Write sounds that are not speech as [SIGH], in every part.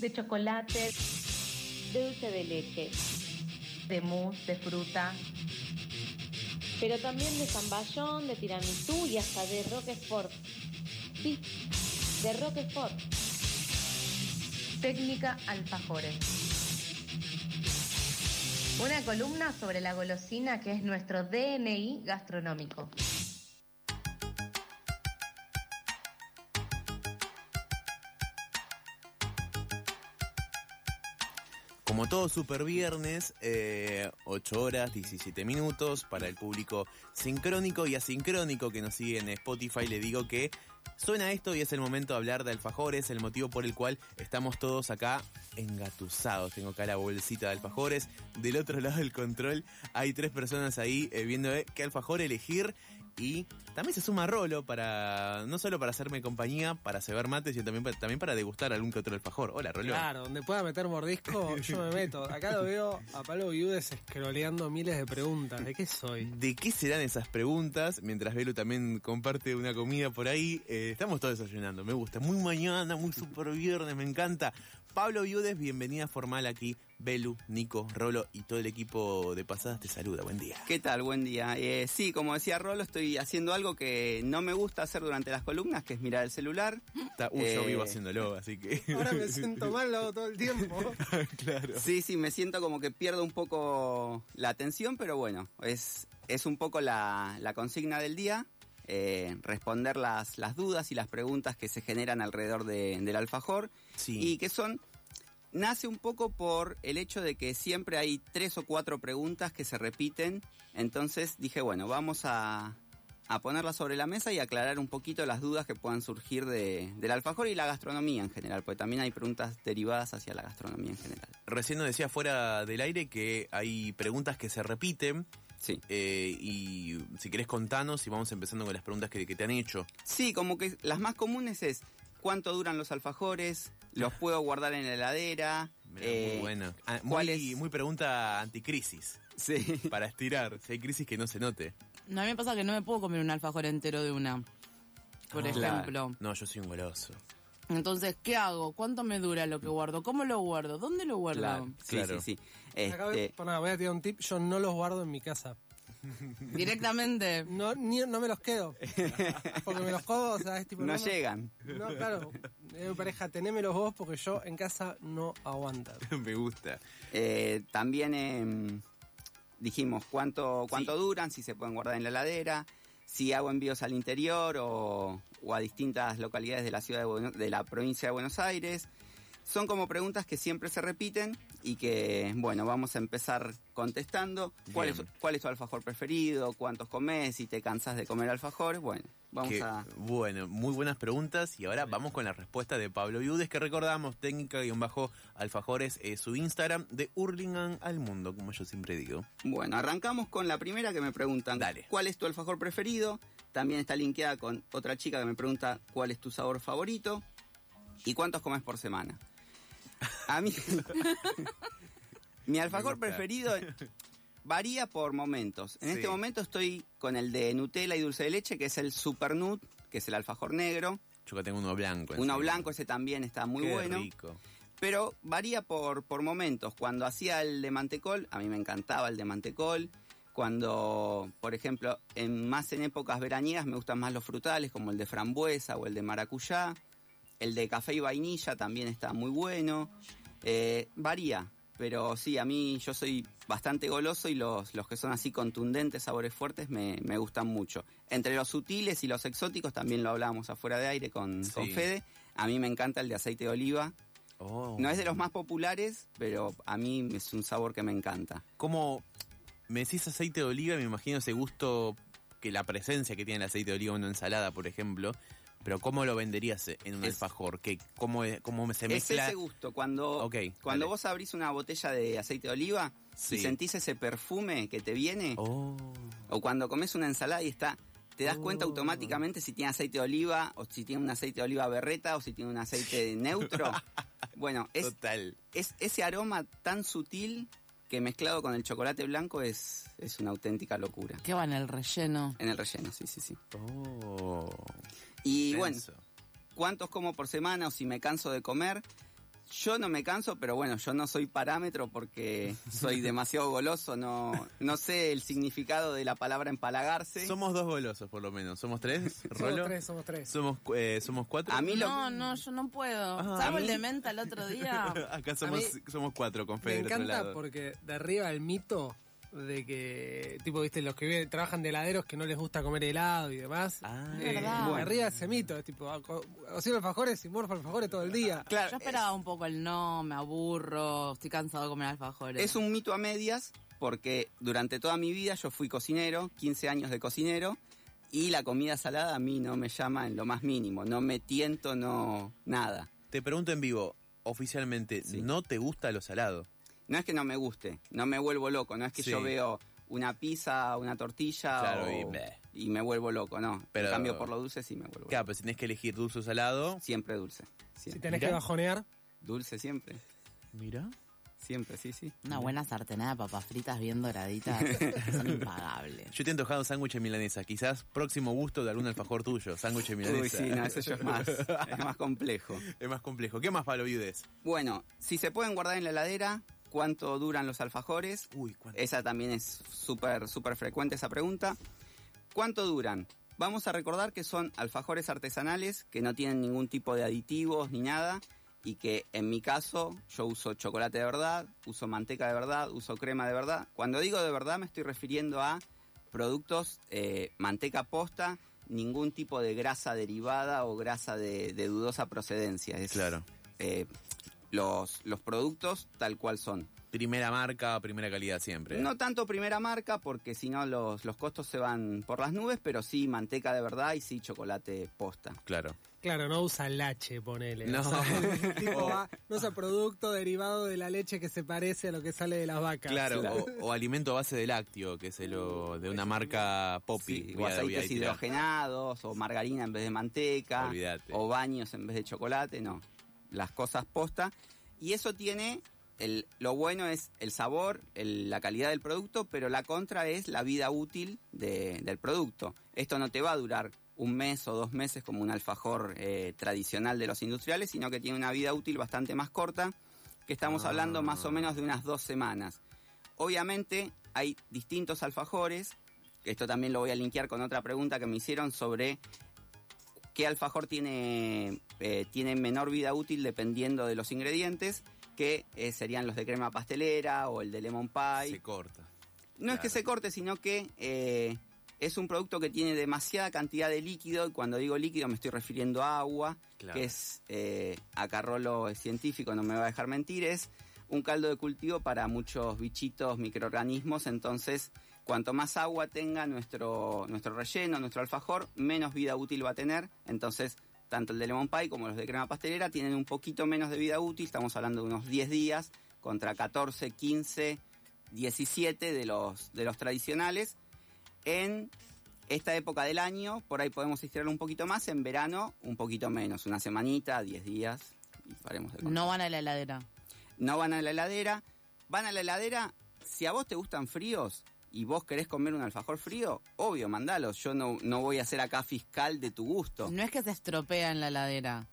de chocolate, de dulce de leche, de mousse, de fruta, pero también de zamballón, de tiramisú y hasta de roquefort. Sí, de roquefort. Técnica alfajores. Una columna sobre la golosina que es nuestro DNI gastronómico. Como todo super viernes, eh, 8 horas 17 minutos para el público sincrónico y asincrónico que nos sigue en Spotify. Le digo que suena esto y es el momento de hablar de alfajores, el motivo por el cual estamos todos acá engatusados. Tengo acá la bolsita de alfajores. Del otro lado del control hay tres personas ahí eh, viendo eh, qué alfajor elegir. Y también se suma Rolo para, no solo para hacerme compañía, para cebar mates, sino también, para- también para degustar algún que otro alfajor. Hola, Rolo. Claro, donde pueda meter mordisco, [LAUGHS] yo me meto. Acá lo veo a Pablo Viudes escroleando miles de preguntas. ¿De qué soy? ¿De qué serán esas preguntas? Mientras Belu también comparte una comida por ahí. eh, estamos todos desayunando, me gusta. Muy mañana, muy super viernes, me encanta. Pablo Viudes, bienvenida formal aquí. Belu, Nico, Rolo y todo el equipo de Pasadas te saluda. Buen día. ¿Qué tal? Buen día. Eh, sí, como decía Rolo, estoy haciendo algo que no me gusta hacer durante las columnas, que es mirar el celular. Está- uy, yo Eh. vivo haciéndolo, así que. [LAUGHS] Ahora me [LAUGHS] siento mal, lo hago todo el tiempo. [LAUGHS] claro. Sí, sí, me siento como que pierdo un poco la atención, pero bueno, es, es un poco la, la consigna del día. eh, responder las, las dudas y las preguntas que se generan alrededor de- del alfajor Sí. y que son nace un poco por el hecho de que siempre hay tres o cuatro preguntas que se repiten entonces dije bueno vamos a, a ponerlas sobre la mesa y aclarar un poquito las dudas que puedan surgir de- del alfajor y la gastronomía en general porque también hay preguntas derivadas hacia la gastronomía en general Recién nos decía fuera del aire que hay preguntas que se repiten. sí eh, y si querés contanos y vamos empezando con las preguntas que, que te han hecho. Sí, como que las más comunes es cuánto duran los alfajores, los puedo guardar en la heladera. Mirá, eh, muy buena. Ah, ¿cuál muy, es? muy pregunta anticrisis. Sí. Para estirar. Si hay crisis que no se note. No, a mí me pasa que no me puedo comer un alfajor entero de una, por Ah, ejemplo. No, yo soy un goloso. Entonces, ¿qué hago? ¿Cuánto me dura lo que guardo? ¿Cómo lo guardo? ¿Dónde lo guardo? Claro, sí, Claro. sí, sí. Acá voy, nada, voy a tirar un tip. Yo no los guardo en mi casa. [LAUGHS] Directamente. No, ni- no me los quedo. Porque me los codo, o sea, es tipo. no me- llegan. No, claro. Eh, pareja, tenémelos vos porque yo en casa no aguanta. [LAUGHS] Me gusta. Eh, también em, dijimos cuánto, cuánto duran, si se pueden guardar en la heladera, si hago envíos al interior o, o a distintas localidades de la ciudad de, Buenos- de la provincia de Buenos Aires. Son como preguntas que siempre se repiten y que, bueno, vamos a empezar contestando. ¿Cuál es. ¿Cuál es tu alfajor preferido? ¿Cuántos comes? Si te cansas de comer alfajores, bueno, vamos Que, a... Bueno, muy buenas preguntas y ahora vamos con la respuesta de Pablo Viudes que recordamos, técnica-alfajores, eh, su Instagram de Hurlingham al mundo, como yo siempre digo. Bueno, arrancamos con la primera que me preguntan Dale. cuál es tu alfajor preferido. También está linkeada con otra chica que me pregunta cuál es tu sabor favorito y cuántos comes por semana. A mí, [LAUGHS] mi alfajor preferido varía por momentos. En Sí. este momento estoy con el de Nutella y dulce de leche, que es el Super Nut, que es el alfajor negro. Yo que tengo uno blanco. Uno blanco, ese también está muy Qué bueno. rico. Pero varía por, por momentos. Cuando hacía el de mantecol, a mí me encantaba el de mantecol. Cuando, por ejemplo, en más en épocas veraniegas me gustan más los frutales, como el de frambuesa o el de maracuyá. El de café y vainilla también está muy bueno. Eh, varía, pero sí, a mí yo soy bastante goloso y los, los que son así contundentes, sabores fuertes, me, me gustan mucho. Entre los sutiles y los exóticos, también lo hablábamos afuera de aire con, con. Fede. A mí me encanta el de aceite de oliva. Oh. No es de los más populares, pero a mí es un sabor que me encanta. Como me decís aceite de oliva, me imagino ese gusto, que la presencia que tiene el aceite de oliva en una ensalada, por ejemplo. Pero ¿cómo lo venderías en un Es- alfajor? ¿Qué, cómo, es- ¿Cómo se Es mezcla? ese gusto. Cuando, cuando vos abrís una botella de aceite de oliva Sí. y sentís ese perfume que te viene, Oh. o cuando comes una ensalada y está, te das cuenta Oh. automáticamente si tiene aceite de oliva, o si tiene un aceite de oliva berreta, o si tiene un aceite neutro. [LAUGHS] bueno, es, Total. es ese aroma tan sutil que mezclado con el chocolate blanco es, es una auténtica locura. ¿Qué va en el relleno? En el relleno, sí, sí, sí. Oh. Y bueno, cuántos como por semana o si me canso de comer. Yo no me canso, pero bueno, yo no soy parámetro porque [LAUGHS] soy demasiado goloso, no, no sé el significado de la palabra empalagarse. Somos dos golosos, por lo menos. ¿Somos tres, [LAUGHS] Somos Rolo? tres, somos tres. ¿Somos, eh, ¿Somos cuatro? A mí lo- No, no, yo no puedo. Ah, Salvo el de menta el otro [LAUGHS] día. Acá somos, mí somos cuatro con Me Fede encanta lado. porque derriba el mito de que, tipo, viste, los que viven- trabajan de heladeros que no les gusta comer helado y demás. Ah, Es verdad. bueno, arriba ese mito, es tipo, co- cocino alfajores y morfo alfajores todo el día. Claro, Yo esperaba un poco el no, me aburro, estoy cansado de comer alfajores. Es un mito a medias porque durante toda mi vida yo fui cocinero, 15 años de cocinero, y la comida salada a mí no me llama en lo más mínimo, no me tiento, no nada. Te pregunto en vivo, oficialmente, Sí. ¿no te gusta lo salado? No es que no me guste, no me vuelvo loco, no es que Sí. yo veo una pizza, una tortilla Claro, o- y y me vuelvo loco, no. Pero- En cambio por lo dulce sí me vuelvo Claro, loco. pero si tenés que elegir dulce o salado. Siempre dulce. Si tenés Mirá. que bajonear, Dulce siempre, Mira. siempre, sí, sí. Una buena sartenada de papas fritas bien doraditas [LAUGHS] son impagables. Yo te he antojado un sándwich de milanesa. Quizás próximo gusto de algún alfajor tuyo. Sándwich de milanesa. Uy, sí, no, eso ya es más, es más [LAUGHS] complejo. Es más complejo. ¿Qué más, Pablo Viudes? Bueno, si se pueden guardar en la heladera, ¿cuánto duran los alfajores? Uy, ¿cuánto? Esa también es súper, súper frecuente esa pregunta. ¿Cuánto duran? Vamos a recordar que son alfajores artesanales que no tienen ningún tipo de aditivos ni nada y que en mi caso yo uso chocolate de verdad, uso manteca de verdad, uso crema de verdad. Cuando digo de verdad me estoy refiriendo a productos eh, manteca posta, ningún tipo de grasa derivada o grasa de, de dudosa procedencia. Es, Claro. eh, los, los productos tal cual son. Primera marca, primera calidad siempre. No tanto primera marca, porque si no los, los costos se van por las nubes, pero sí manteca de verdad y sí chocolate posta. Claro. claro, no usa leche, ponele. No. O sea, el [LAUGHS] tipo va- no usa producto derivado de la leche que se parece a lo que sale de las vacas. Claro, Claro. O, o alimento a base de lácteo, que es el, o de una marca Poppy. Sí, o aceites hidrogenados, o margarina en vez de manteca, Olvídate. o baños en vez de chocolate, no. Las cosas posta. Y eso tiene, el, lo bueno es el sabor, el- la calidad del producto, pero la contra es la vida útil de- del producto. Esto no te va a durar un mes o dos meses como un alfajor eh, tradicional de los industriales, sino que tiene una vida útil bastante más corta, que estamos Ah. hablando más o menos de unas dos semanas. Obviamente hay distintos alfajores, que esto también lo voy a linkear con otra pregunta que me hicieron sobre qué alfajor tiene, eh, tiene menor vida útil dependiendo de los ingredientes, que eh, serían los de crema pastelera o el de lemon pie. Se corta. No es que se corte, sino que eh, es un producto que tiene demasiada cantidad de líquido, y cuando digo líquido me estoy refiriendo a agua, Claro. que es, acá Rolo es científico, no me va a dejar mentir, es un caldo de cultivo para muchos bichitos, microorganismos, entonces cuanto más agua tenga nuestro, nuestro relleno, nuestro alfajor, menos vida útil va a tener, entonces tanto el de lemon pie como los de crema pastelera tienen un poquito menos de vida útil, estamos hablando de unos 10 días contra 14, 15, 17 de los, de los tradicionales. En esta época del año, por ahí podemos estirarlo un poquito más, en verano un poquito menos, una semanita, 10 días y paremos de contar. No van a la heladera. No van a la heladera. Van a la heladera, si a vos te gustan fríos y vos querés comer un alfajor frío, obvio, mandalos. Yo no, no voy a ser acá fiscal de tu gusto. No es que se estropea en la heladera.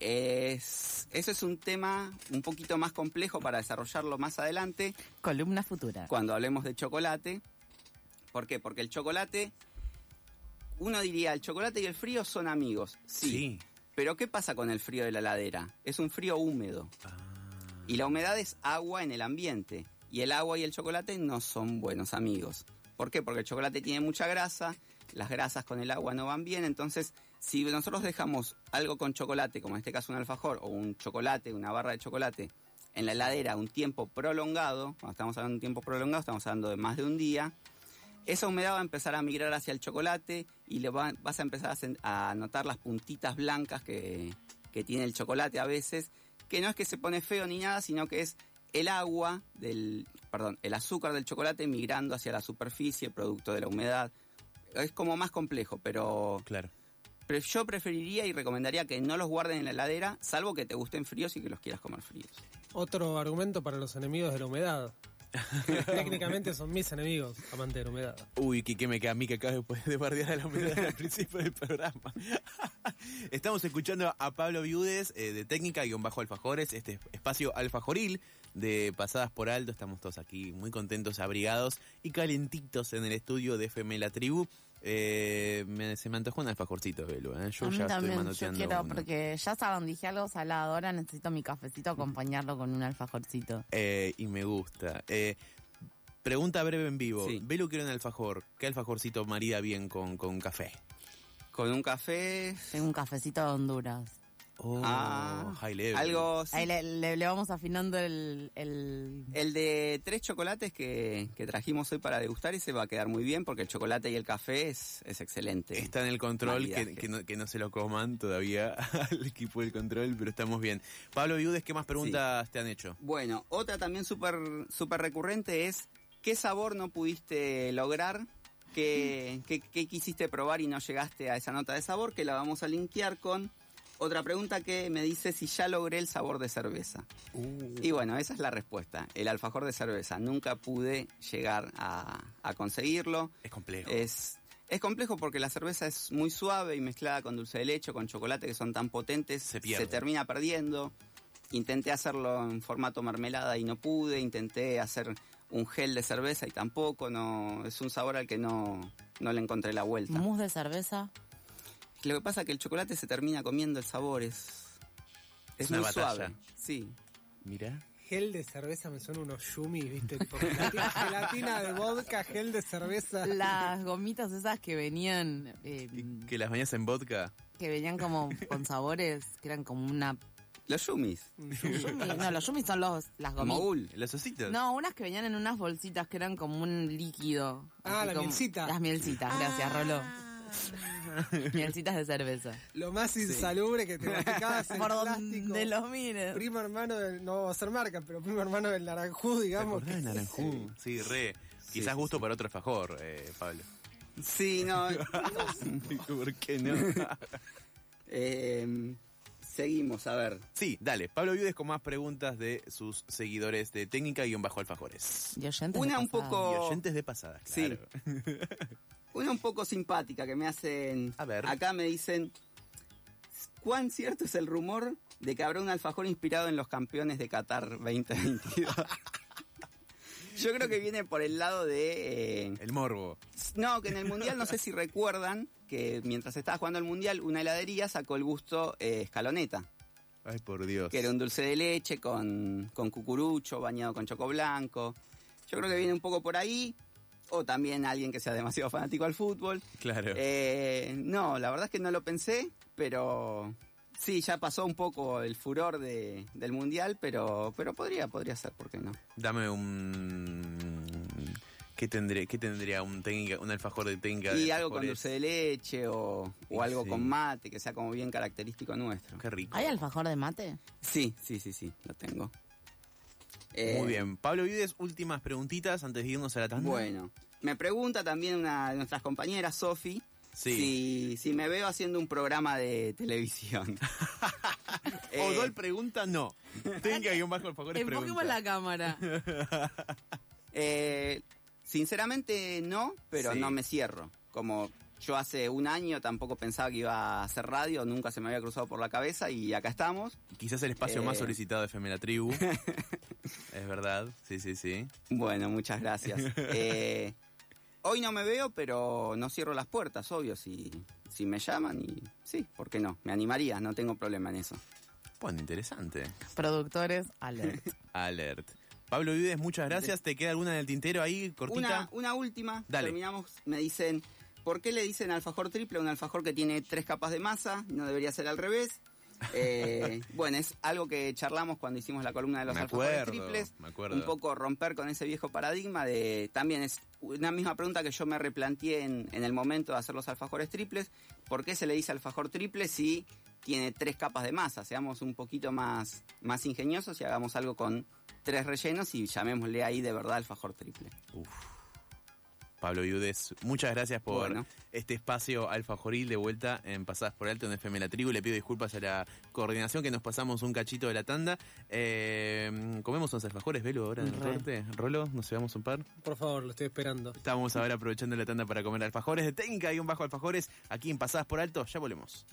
Es, eso es un tema un poquito más complejo para desarrollarlo más adelante Columna futura. cuando hablemos de chocolate. ¿Por qué? Porque el chocolate, uno diría, el chocolate y el frío son amigos. Sí. Sí. Pero ¿qué pasa con el frío de la heladera? Es un frío húmedo. Ah. Y la humedad es agua en el ambiente. Y el agua y el chocolate no son buenos amigos. ¿Por qué? Porque el chocolate tiene mucha grasa, las grasas con el agua no van bien, entonces si nosotros dejamos algo con chocolate, como en este caso un alfajor, o un chocolate, una barra de chocolate, en la heladera un tiempo prolongado, cuando estamos hablando de un tiempo prolongado, estamos hablando de más de un día, esa humedad va a empezar a migrar hacia el chocolate y le va- vas a empezar a, a notar las puntitas blancas que, que tiene el chocolate a veces, que no es que se pone feo ni nada, sino que es el agua del, perdón, el azúcar del chocolate migrando hacia la superficie, producto de la humedad. Es como más complejo, pero, Claro. pero yo preferiría y recomendaría que no los guarden en la heladera, salvo que te gusten fríos y que los quieras comer fríos. Otro argumento para los enemigos de la humedad. [LAUGHS] Técnicamente son mis enemigos, amante de la humedad. Uy, que me queda a mí que acabo de, de bardear a la humedad [LAUGHS] al principio del programa. [LAUGHS] Estamos escuchando a Pablo Viudes eh, de Técnica-Alfajores, este espacio alfajoril de Pasadas por Alto. Estamos todos aquí muy contentos, abrigados y calentitos en el estudio de FM La Tribu. Eh, me- se me antojó un alfajorcito, Belu. ¿eh? Yo a mí ya estoy también, yo manoteando quiero, uno. porque ya saben, dije algo salado, ahora necesito mi cafecito acompañarlo con un alfajorcito. Eh, y me gusta. Eh, pregunta breve en vivo. Sí. Belu quiere un alfajor. ¿Qué alfajorcito marida bien con, con café? Con un café, Tengo un cafecito de Honduras. Oh, Ah, high level. algo... sí. Ahí le, le- le vamos afinando el... el- El de tres chocolates que, que trajimos hoy para degustar, ese va a quedar muy bien porque el chocolate y el café es, es excelente. Está en el control, que, no, que no se lo coman todavía [LAUGHS] al equipo del control, pero estamos bien. Pablo Viudes, ¿qué más preguntas te han hecho? Bueno, otra también súper súper recurrente es ¿qué sabor no pudiste lograr? ¿Qué, qué, qué quisiste probar y no llegaste a esa nota de sabor? Que la vamos a linkear con otra pregunta que me dice si ya logré el sabor de cerveza. Y bueno, esa es la respuesta. El alfajor de cerveza. Nunca pude llegar a, a conseguirlo. Es complejo. Es, es complejo porque la cerveza es muy suave y mezclada con dulce de leche, con chocolate que son tan potentes, Se pierde. termina perdiendo. Intenté hacerlo en formato mermelada y no pude. Intenté hacer un gel de cerveza y tampoco. No, es un sabor al que no, no le encontré la vuelta. mousse de cerveza. Lo que pasa es que el chocolate se termina comiendo el sabor. Es, es Una muy batalla. suave. Sí. Mira. Gel de cerveza me suena unos yumi, ¿viste? Gelatina, gelatina de vodka, gel de cerveza. Las gomitas esas que venían... eh, Que las bañas en vodka. que venían como con sabores, que eran como una... Los yumis. Yumi, no, los yumi son los, las gomitas. Mogul. Los ositos. No, unas que venían en unas bolsitas que eran como un líquido. Ah, la como- mielcita. Las mielcitas, gracias, Rolo. [LAUGHS] Mielcitas de cerveza. Lo más insalubre que te masticabas en [LAUGHS] Por plástico. donde lo mires. Primo hermano del, no va a ser marca, pero primo hermano del naranjú, ¿Te digamos. acordás de Naranjú? Sí, re. Quizás sí, gusto para otro alfajor, eh, Pablo. Sí, no. [LAUGHS] ¿Por qué no? Eh, seguimos, a ver. sí, dale. Pablo Viudes con más preguntas de sus seguidores de técnica-alfajores. Y oyentes Una de un pasada. poco- Y oyentes de pasadas, Sí. Una un poco simpática que me hacen. A ver. Acá me dicen. ¿Cuán cierto es el rumor de que habrá un alfajor inspirado en los campeones de Qatar 2022? [LAUGHS] Yo creo que viene por el lado de. eh, El morbo. no, que en el mundial no sé si recuerdan que mientras estaba jugando el mundial, una heladería sacó el gusto eh, escaloneta. Ay, por Dios. que era un dulce de leche con, con cucurucho bañado con choco blanco. Yo creo que viene un poco por ahí. O también alguien que sea demasiado fanático al fútbol. Claro. Eh, no, la verdad es que no lo pensé, pero sí, ya pasó un poco el furor de- del mundial, pero, pero podría, podría ser, ¿por qué no? Dame un... ¿Qué tendría, qué tendría un, técnica, un alfajor de técnica? Y de algo con dulce de leche o, o algo sí. con mate, que sea como bien característico nuestro. Qué rico. ¿Hay alfajor de mate? Sí, sí, sí, sí, lo tengo. Eh, Muy bien. Pablo Viudes, últimas preguntitas antes de irnos a la tanda. Bueno, me pregunta también una de nuestras compañeras, Sofi, Sí. si, si me veo haciendo un programa de televisión. [LAUGHS] [LAUGHS] Eh, Odol pregunta, no. Tenga guion bajo alfajores Enfoquemos pregunta. la cámara. [LAUGHS] eh, sinceramente no, pero Sí. no me cierro. Como yo hace un año tampoco pensaba que iba a hacer radio, nunca se me había cruzado por la cabeza y acá estamos. Quizás el espacio Eh. más solicitado de FM La Tribu. [LAUGHS] es verdad. Sí, sí, sí. Bueno, muchas gracias. [LAUGHS] Eh, hoy no me veo, pero no cierro las puertas, obvio, si, si me llaman y sí, ¿por qué no? Me animaría, no tengo problema en eso. Bueno, interesante. Productores, alert. [LAUGHS] Alert. Pablo Viudes, muchas gracias. ¿Te queda alguna en el tintero ahí, cortita? Una, una última, Dale. terminamos, me dicen, ¿por qué le dicen alfajor triple a un alfajor que tiene tres capas de masa? No debería ser al revés. Eh, [LAUGHS] bueno, es algo que charlamos cuando hicimos la columna de los alfajores triples. me acuerdo. Un poco romper con ese viejo paradigma de... También es una misma pregunta que yo me replanteé en, en el momento de hacer los alfajores triples. ¿Por qué se le dice alfajor triple si tiene tres capas de masa? Seamos un poquito más, más ingeniosos y hagamos algo con tres rellenos y llamémosle ahí de verdad alfajor triple. Pablo Viudes, muchas gracias por Bueno. este espacio alfajoril de vuelta en Pasadas por Alto en FM La Tribu. Le pido disculpas a la coordinación que nos pasamos un cachito de la tanda. Eh, ¿Comemos unos alfajores, Velo, ahora en el corte? ¿Rolo? ¿Nos llevamos un par? Por favor, lo estoy esperando. Estamos ahora aprovechando la tanda para comer alfajores de técnica y un bajo alfajores aquí en Pasadas por Alto. Ya volvemos.